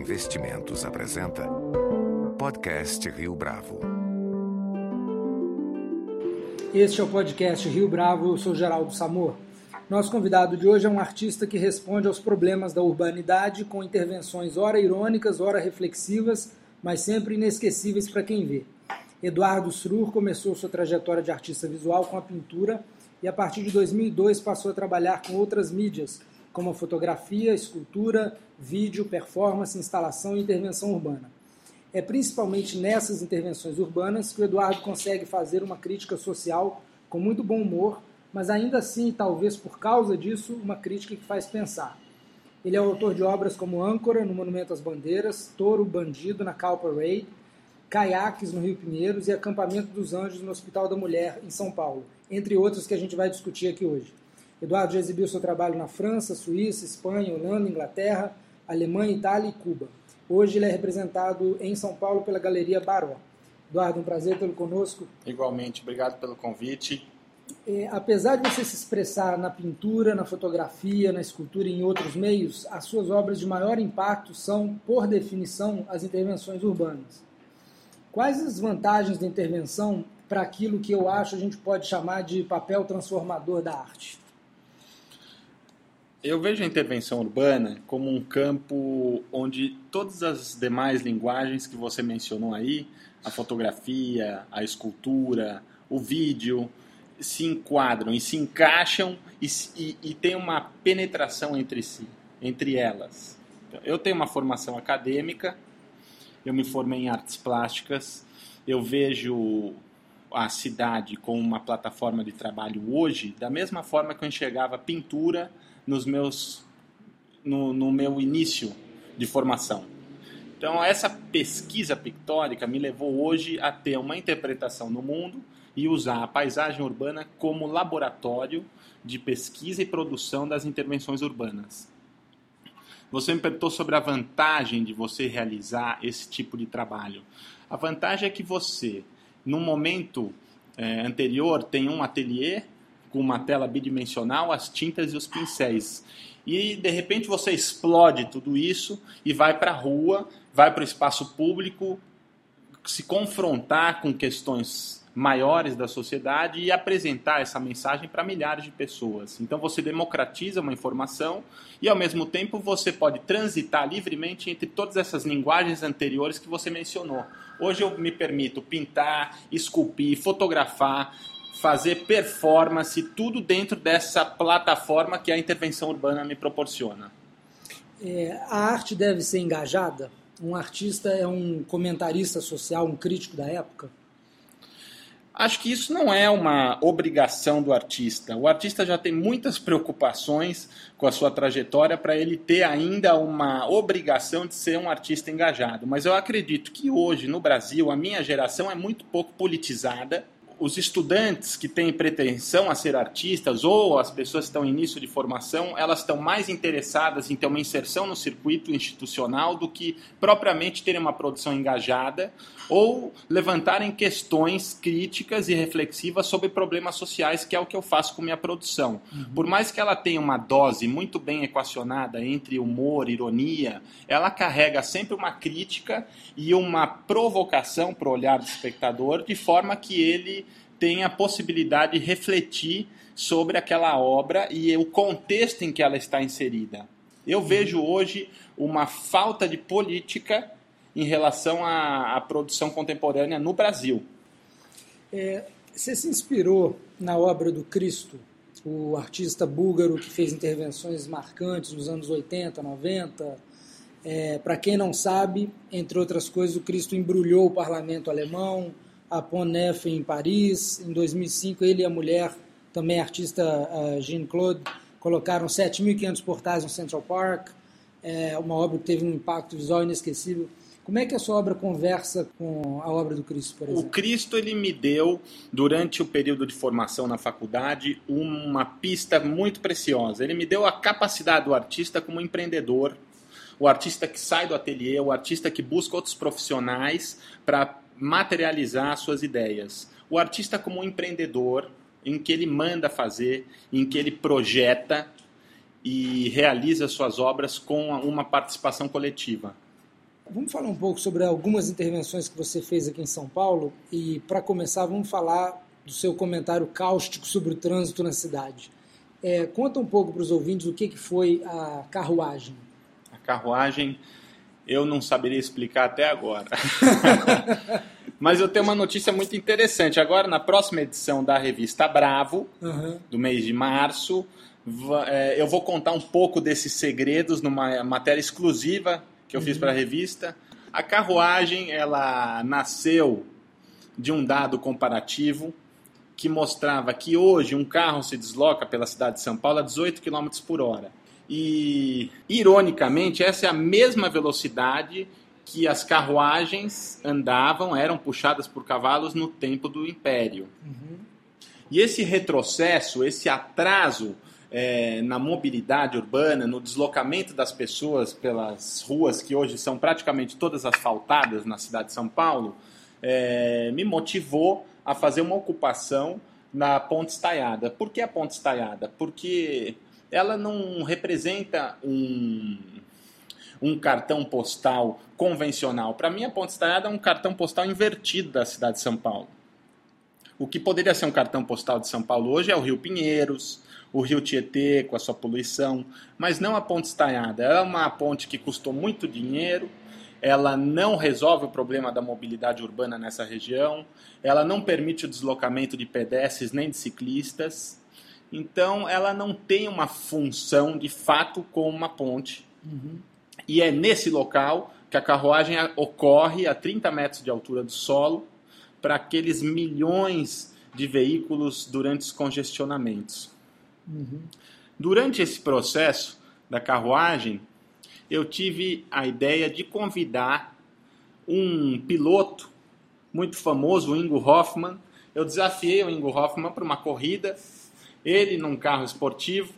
Investimentos apresenta Podcast Rio Bravo. Este é o podcast Rio Bravo, eu sou Geraldo Samor. Nosso convidado de hoje é um artista que responde aos problemas da urbanidade com intervenções ora irônicas, ora reflexivas, mas sempre inesquecíveis para quem vê. Eduardo Srur começou sua trajetória de artista visual com a pintura e a partir de 2002 passou a trabalhar com outras mídias, como fotografia, escultura, vídeo, performance, instalação e intervenção urbana. É principalmente nessas intervenções urbanas que o Eduardo consegue fazer uma crítica social com muito bom humor, mas ainda assim, talvez por causa disso, uma crítica que faz pensar. Ele é autor de obras como Âncora, no Monumento às Bandeiras, Touro Bandido, na Cal Parade, Caiaques, no Rio Pinheiros e Acampamento dos Anjos, no Hospital da Mulher, em São Paulo, entre outros que a gente vai discutir aqui hoje. Eduardo já exibiu seu trabalho na França, Suíça, Espanha, Holanda, Inglaterra, Alemanha, Itália e Cuba. Hoje ele é representado em São Paulo pela Galeria Baró. Eduardo, um prazer tê-lo conosco. Igualmente, obrigado pelo convite. É, apesar de você se expressar na pintura, na fotografia, na escultura e em outros meios, as suas obras de maior impacto são, por definição, as intervenções urbanas. Quais as vantagens da intervenção para aquilo que eu acho a gente pode chamar de papel transformador da arte? Eu vejo a intervenção urbana como um campo onde todas as demais linguagens que você mencionou aí, a fotografia, a escultura, o vídeo, se enquadram e se encaixam e, e, e tem uma penetração entre si, entre elas. Então, eu tenho uma formação acadêmica, eu me formei em artes plásticas, eu vejo a cidade como uma plataforma de trabalho hoje, da mesma forma que eu enxergava pintura nos meus, no, no meu início de formação. Então, essa pesquisa pictórica me levou hoje a ter uma interpretação no mundo e usar a paisagem urbana como laboratório de pesquisa e produção das intervenções urbanas. Você me perguntou sobre a vantagem de você realizar esse tipo de trabalho. A vantagem é que você, no momento é, anterior, tem um ateliê com uma tela bidimensional, as tintas e os pincéis. E de repente você explode tudo isso e vai para a rua, vai para o espaço público, se confrontar com questões maiores da sociedade e apresentar essa mensagem para milhares de pessoas. Então você democratiza uma informação e ao mesmo tempo você pode transitar livremente entre todas essas linguagens anteriores que você mencionou. Hoje eu me permito pintar, esculpir, fotografar, fazer performance, tudo dentro dessa plataforma que a intervenção urbana me proporciona. É, a arte deve ser engajada? Um artista é um comentarista social, um crítico da época? Acho que isso não é uma obrigação do artista. O artista já tem muitas preocupações com a sua trajetória para ele ter ainda uma obrigação de ser um artista engajado. Mas eu acredito que hoje, no Brasil, a minha geração é muito pouco politizada os estudantes que têm pretensão a ser artistas ou as pessoas que estão em início de formação, elas estão mais interessadas em ter uma inserção no circuito institucional do que propriamente terem uma produção engajada ou levantarem questões críticas e reflexivas sobre problemas sociais, que é o que eu faço com minha produção. Uhum. Por mais que ela tenha uma dose muito bem equacionada entre humor e ironia, ela carrega sempre uma crítica e uma provocação para o olhar do espectador, de forma que ele tem a possibilidade de refletir sobre aquela obra e o contexto em que ela está inserida. Eu vejo hoje uma falta de política em relação à, à produção contemporânea no Brasil. É, você se inspirou na obra do Cristo, o artista búlgaro que fez intervenções marcantes nos anos 80, 90. É, Para quem não sabe, entre outras coisas, o Cristo embrulhou o parlamento alemão, a Ponef em Paris. Em 2005, ele e a mulher, também artista Jean-Claude, colocaram 7.500 portais no Central Park, é uma obra que teve um impacto visual inesquecível. Como é que a sua obra conversa com a obra do Cristo, por exemplo? O Cristo ele me deu, durante o período de formação na faculdade, uma pista muito preciosa. Ele me deu a capacidade do artista como empreendedor, o artista que sai do ateliê, o artista que busca outros profissionais para materializar suas ideias. O artista como um empreendedor, em que ele manda fazer, em que ele projeta e realiza suas obras com uma participação coletiva. vamos falar um pouco sobre algumas intervenções que você fez aqui em São Paulo e, para começar, vamos falar do seu comentário cáustico sobre o trânsito na cidade. É, conta um pouco para os ouvintes o que, que foi a carruagem. A carruagem eu não saberia explicar até agora. Mas eu tenho uma notícia muito interessante. Agora, na próxima edição da revista Bravo, uhum. do mês de março, é, eu vou contar um pouco desses segredos numa matéria exclusiva que eu uhum. fiz para a revista. A carruagem, ela nasceu de um dado comparativo que mostrava que hoje um carro se desloca pela cidade de São Paulo a 18 km por hora. E, ironicamente, essa é a mesma velocidade que as carruagens andavam, eram puxadas por cavalos no tempo do Império. Uhum. E esse retrocesso, esse atraso é, na mobilidade urbana, no deslocamento das pessoas pelas ruas que hoje são praticamente todas asfaltadas na cidade de São Paulo, é, me motivou a fazer uma ocupação na Ponte Estaiada. Por que a Ponte Estaiada? Porque ela não representa um, um cartão postal convencional. Para mim, a Ponte Estaiada é um cartão postal invertido da cidade de São Paulo. O que poderia ser um cartão postal de São Paulo hoje é o Rio Pinheiros, o Rio Tietê com a sua poluição, mas não a Ponte Estaiada. É uma ponte que custou muito dinheiro, ela não resolve o problema da mobilidade urbana nessa região, ela não permite o deslocamento de pedestres nem de ciclistas, então ela não tem uma função de fato como uma ponte. Uhum. E é nesse local que a carruagem ocorre a 30 metros de altura do solo para aqueles milhões de veículos durante os congestionamentos. Uhum. Durante esse processo da carruagem, eu tive a ideia de convidar um piloto muito famoso, o Ingo Hoffman. Eu desafiei o Ingo Hoffman para uma corrida, ele num carro esportivo,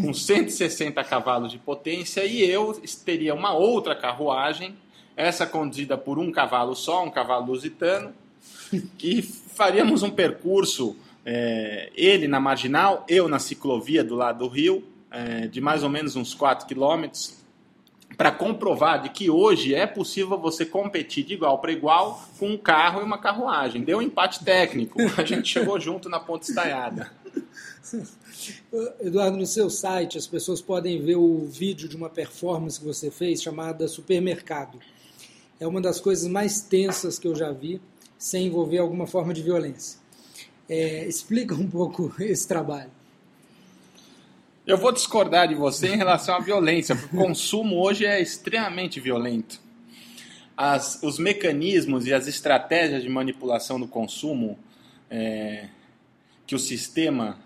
com 160 cavalos de potência e eu teria uma outra carruagem, essa conduzida por um cavalo só, um cavalo lusitano, e faríamos um percurso, é, ele na marginal, eu na ciclovia do lado do rio, é, de mais ou menos uns 4 quilômetros, para comprovar de que hoje é possível você competir de igual para igual com um carro e uma carruagem. Deu um empate técnico, a gente chegou junto na ponta estaiada. Eduardo, no seu site as pessoas podem ver o vídeo de uma performance que você fez chamada Supermercado. É uma das coisas mais tensas que eu já vi, sem envolver alguma forma de violência. É, explica um pouco esse trabalho. Eu vou discordar de você em relação à violência, porque o consumo hoje é extremamente violento. As, os mecanismos e as estratégias de manipulação do consumo é, que o sistema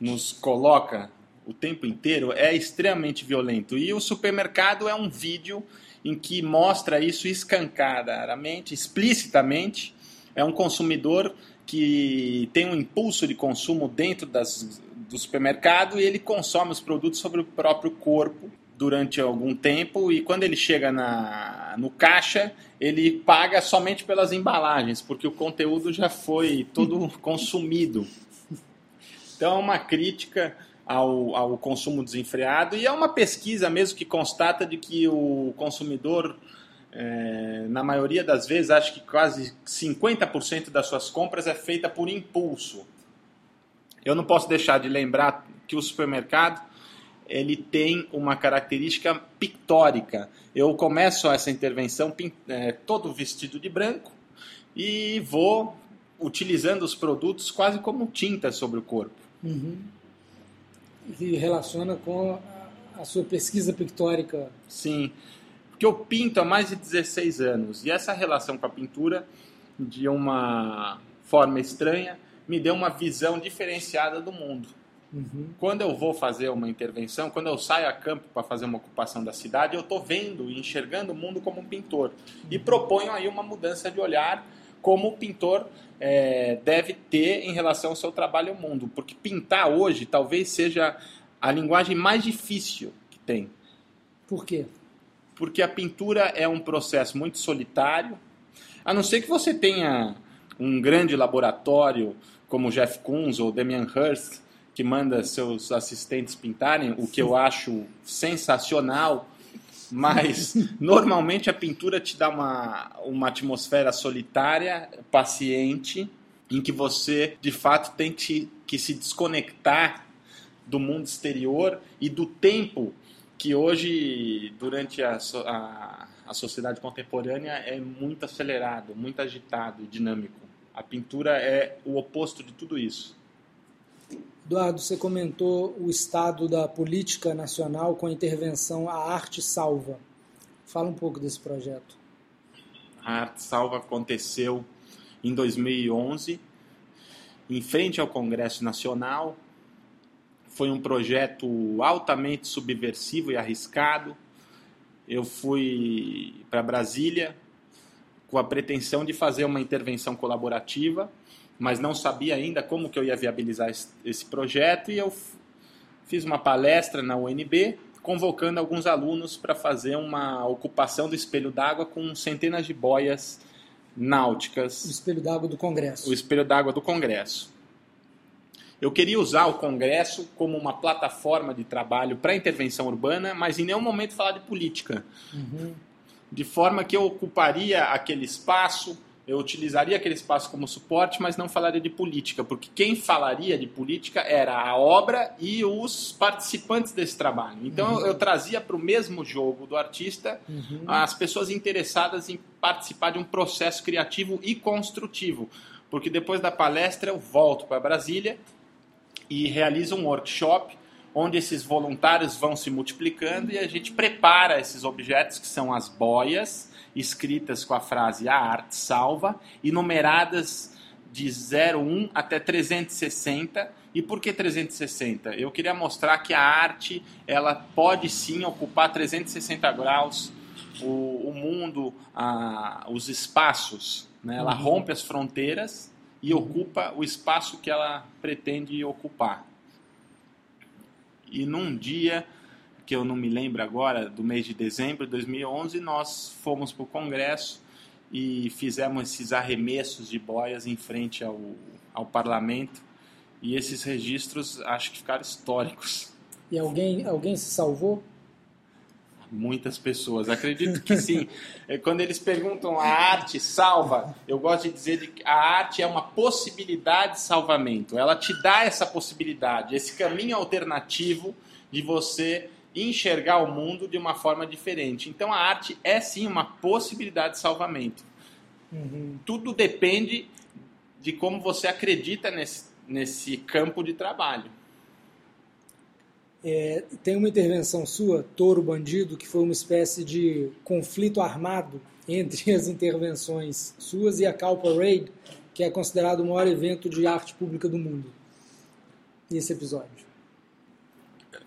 nos coloca o tempo inteiro é extremamente violento. E o supermercado é um vídeo em que mostra isso escancaradamente, explicitamente. É um consumidor que tem um impulso de consumo dentro das, do supermercado e ele consome os produtos sobre o próprio corpo durante algum tempo e quando ele chega na, no caixa ele paga somente pelas embalagens porque o conteúdo já foi todo consumido então, é uma crítica ao, ao consumo desenfreado e é uma pesquisa mesmo que constata de que o consumidor, é, na maioria das vezes, acho que quase 50% das suas compras é feita por impulso. Eu não posso deixar de lembrar que o supermercado ele tem uma característica pictórica. Eu começo essa intervenção é, todo vestido de branco e vou utilizando os produtos quase como tinta sobre o corpo. Uhum. E relaciona com a, a sua pesquisa pictórica. Sim, porque eu pinto há mais de 16 anos e essa relação com a pintura, de uma forma estranha, me deu uma visão diferenciada do mundo. Uhum. Quando eu vou fazer uma intervenção, quando eu saio a campo para fazer uma ocupação da cidade, eu estou vendo e enxergando o mundo como um pintor. Uhum. E proponho aí uma mudança de olhar como o pintor é, deve ter em relação ao seu trabalho ao mundo. Porque pintar hoje talvez seja a linguagem mais difícil que tem. Por quê? Porque a pintura é um processo muito solitário, a não ser que você tenha um grande laboratório como Jeff Koons ou Damian Hirst, que manda seus assistentes pintarem, o que eu acho sensacional. Mas normalmente a pintura te dá uma, uma atmosfera solitária, paciente, em que você de fato tem que, que se desconectar do mundo exterior e do tempo que hoje, durante a, a, a sociedade contemporânea, é muito acelerado, muito agitado e dinâmico. A pintura é o oposto de tudo isso. Eduardo, você comentou o estado da política nacional com a intervenção A Arte Salva. Fala um pouco desse projeto. A Arte Salva aconteceu em 2011, em frente ao Congresso Nacional. Foi um projeto altamente subversivo e arriscado. Eu fui para Brasília com a pretensão de fazer uma intervenção colaborativa mas não sabia ainda como que eu ia viabilizar esse projeto e eu fiz uma palestra na UNB convocando alguns alunos para fazer uma ocupação do espelho d'água com centenas de boias náuticas. O espelho d'água do Congresso. O espelho d'água do Congresso. Eu queria usar o Congresso como uma plataforma de trabalho para intervenção urbana, mas em nenhum momento falar de política. Uhum. De forma que eu ocuparia aquele espaço eu utilizaria aquele espaço como suporte, mas não falaria de política, porque quem falaria de política era a obra e os participantes desse trabalho. Então uhum. eu, eu, trazia para o mesmo jogo do artista uhum. as pessoas interessadas em participar de um processo criativo e construtivo, porque depois da palestra eu volto para Brasília e realizo um workshop onde esses voluntários vão se multiplicando e a gente prepara esses objetos que são as boias escritas com a frase A arte salva e numeradas de 01 até 360. E por que 360? Eu queria mostrar que a arte ela pode sim ocupar 360 graus o, o mundo, a, os espaços. Né? Ela uhum. rompe as fronteiras e ocupa o espaço que ela pretende ocupar. E num dia que eu não me lembro agora, do mês de dezembro de 2011, nós fomos para o Congresso e fizemos esses arremessos de boias em frente ao, ao parlamento. E esses registros acho que ficaram históricos. E alguém, alguém se salvou? Muitas pessoas, acredito que sim. É, quando eles perguntam a arte salva, eu gosto de dizer que a arte é uma possibilidade de salvamento. Ela te dá essa possibilidade, esse caminho alternativo de você enxergar o mundo de uma forma diferente. Então a arte é sim uma possibilidade de salvamento. Uhum. Tudo depende de como você acredita nesse, nesse campo de trabalho. É, tem uma intervenção sua, Touro Bandido, que foi uma espécie de conflito armado entre as intervenções suas e a Cal Parade, que é considerado o maior evento de arte pública do mundo. Esse episódio.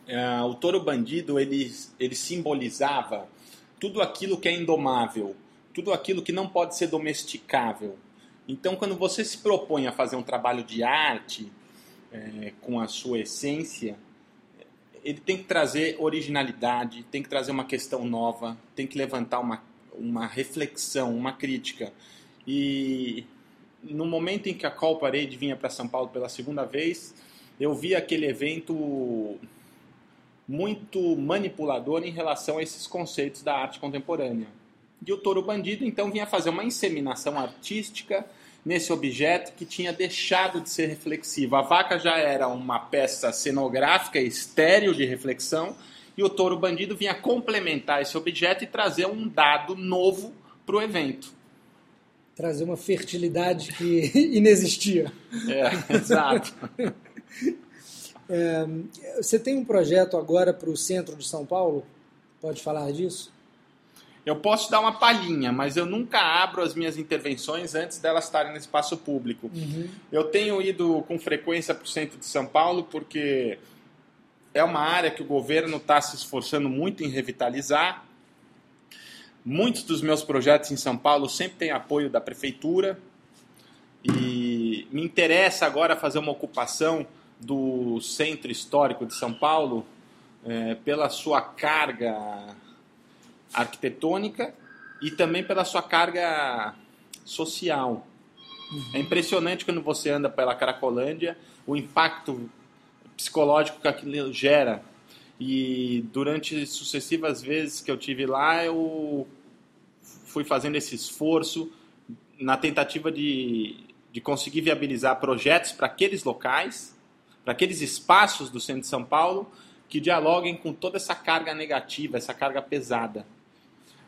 É, o touro bandido ele, ele simbolizava tudo aquilo que é indomável, tudo aquilo que não pode ser domesticável. Então, quando você se propõe a fazer um trabalho de arte é, com a sua essência, ele tem que trazer originalidade, tem que trazer uma questão nova, tem que levantar uma, uma reflexão, uma crítica. E no momento em que a Call Parade vinha para São Paulo pela segunda vez, eu vi aquele evento muito manipulador em relação a esses conceitos da arte contemporânea. E o touro bandido então vinha fazer uma inseminação artística nesse objeto que tinha deixado de ser reflexivo. A vaca já era uma peça cenográfica estéreo de reflexão e o touro bandido vinha complementar esse objeto e trazer um dado novo para o evento. Trazer uma fertilidade que inexistia. É, exato. É, você tem um projeto agora para o centro de São Paulo? Pode falar disso? Eu posso dar uma palhinha, mas eu nunca abro as minhas intervenções antes delas estarem no espaço público. Uhum. Eu tenho ido com frequência para o centro de São Paulo porque é uma área que o governo está se esforçando muito em revitalizar. Muitos dos meus projetos em São Paulo sempre têm apoio da prefeitura e me interessa agora fazer uma ocupação do centro histórico de São Paulo é, pela sua carga arquitetônica e também pela sua carga social. Uhum. É impressionante quando você anda pela Cracolândia o impacto psicológico que aquilo gera. E durante sucessivas vezes que eu tive lá, eu fui fazendo esse esforço na tentativa de, de conseguir viabilizar projetos para aqueles locais, para aqueles espaços do centro de São Paulo que dialoguem com toda essa carga negativa, essa carga pesada.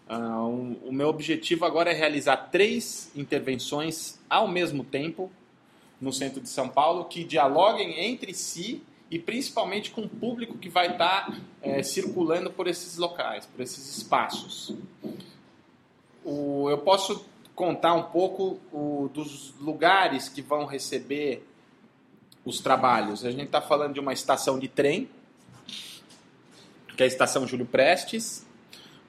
Uh, o meu objetivo agora é realizar três intervenções ao mesmo tempo no centro de São Paulo que dialoguem entre si e principalmente com o público que vai estar tá, é, circulando por esses locais, por esses espaços. O, eu posso contar um pouco o, dos lugares que vão receber os trabalhos. A gente está falando de uma estação de trem, que é a estação Júlio Prestes.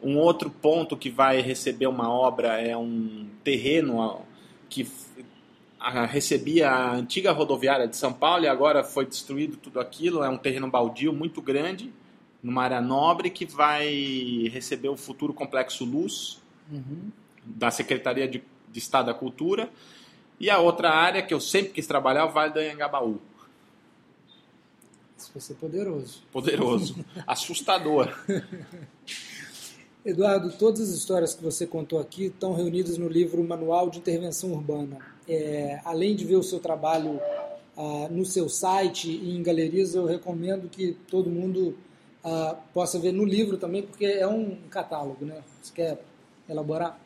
Um outro ponto que vai receber uma obra é um terreno que recebia a antiga rodoviária de São Paulo e agora foi destruído tudo aquilo. É um terreno baldio muito grande, numa área nobre, que vai receber o futuro Complexo Luz uhum. da Secretaria de, de, Estado da Cultura. E a outra área que eu sempre quis trabalhar é o Vale do Anhangabaú. Isso vai ser poderoso. Poderoso. Assustador. Eduardo, todas as histórias que você contou aqui estão reunidas no livro Manual de Intervenção Urbana. É, além de ver o seu trabalho ah, no seu site e em galerias, eu recomendo que todo mundo ah, possa ver no livro também, porque é um catálogo, né? Você quer elaborar?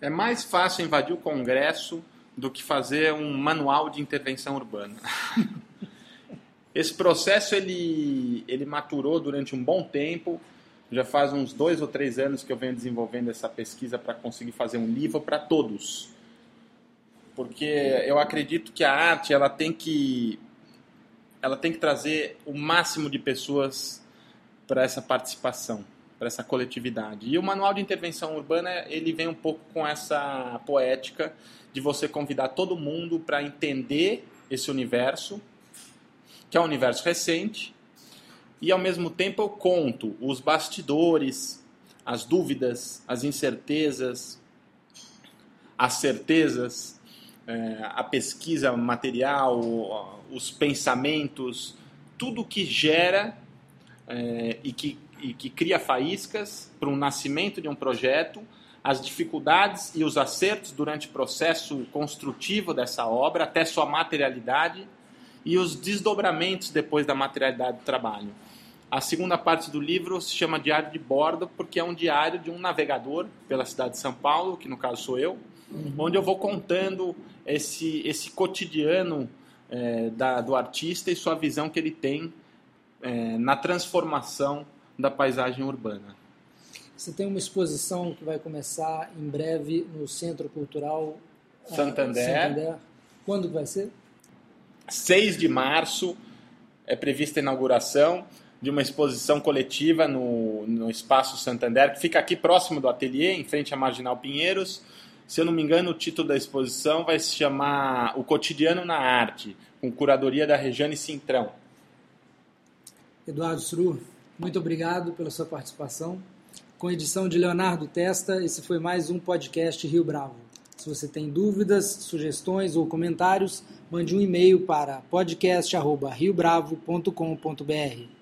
É mais fácil invadir o Congresso do que fazer um manual de intervenção urbana. Esse processo ele, ele maturou durante um bom tempo já faz uns dois ou três anos que eu venho desenvolvendo essa pesquisa para conseguir fazer um livro para todos. Porque eu acredito que a arte ela tem que ela tem que trazer o máximo de pessoas para essa participação, para essa coletividade. E o manual de intervenção urbana ele vem um pouco com essa poética de você convidar todo mundo para entender esse universo, que é um universo recente, e ao mesmo tempo eu conto os bastidores, as dúvidas, as incertezas, as certezas, é, a pesquisa material, os pensamentos, tudo que gera é, e, que, e que cria faíscas para o nascimento de um projeto, as dificuldades e os acertos durante o processo construtivo dessa obra até sua materialidade e os desdobramentos depois da materialidade do trabalho. A segunda parte do livro se chama Diário de Bordo, porque é um diário de um navegador pela cidade de São Paulo, que no caso sou eu, onde eu vou contando esse, esse cotidiano é, da, do artista e sua visão que ele tem é, na transformação da paisagem urbana. Você tem uma exposição que vai começar em breve no Centro Cultural é, Santander. Santander. Quando vai ser? 6 de março é prevista a inauguração de uma exposição coletiva no, no Espaço Santander, que fica aqui próximo do ateliê, em frente à Marginal Pinheiros. Se eu não me engano, o título da exposição vai se chamar O Cotidiano na Arte, com curadoria da Regiane Cintrão. Eduardo Suru, muito obrigado pela sua participação. Com edição de Leonardo Testa, esse foi mais um podcast Rio Bravo. Se você tem dúvidas, sugestões ou comentários, mande um e-mail para podcast.riobravo.com.br.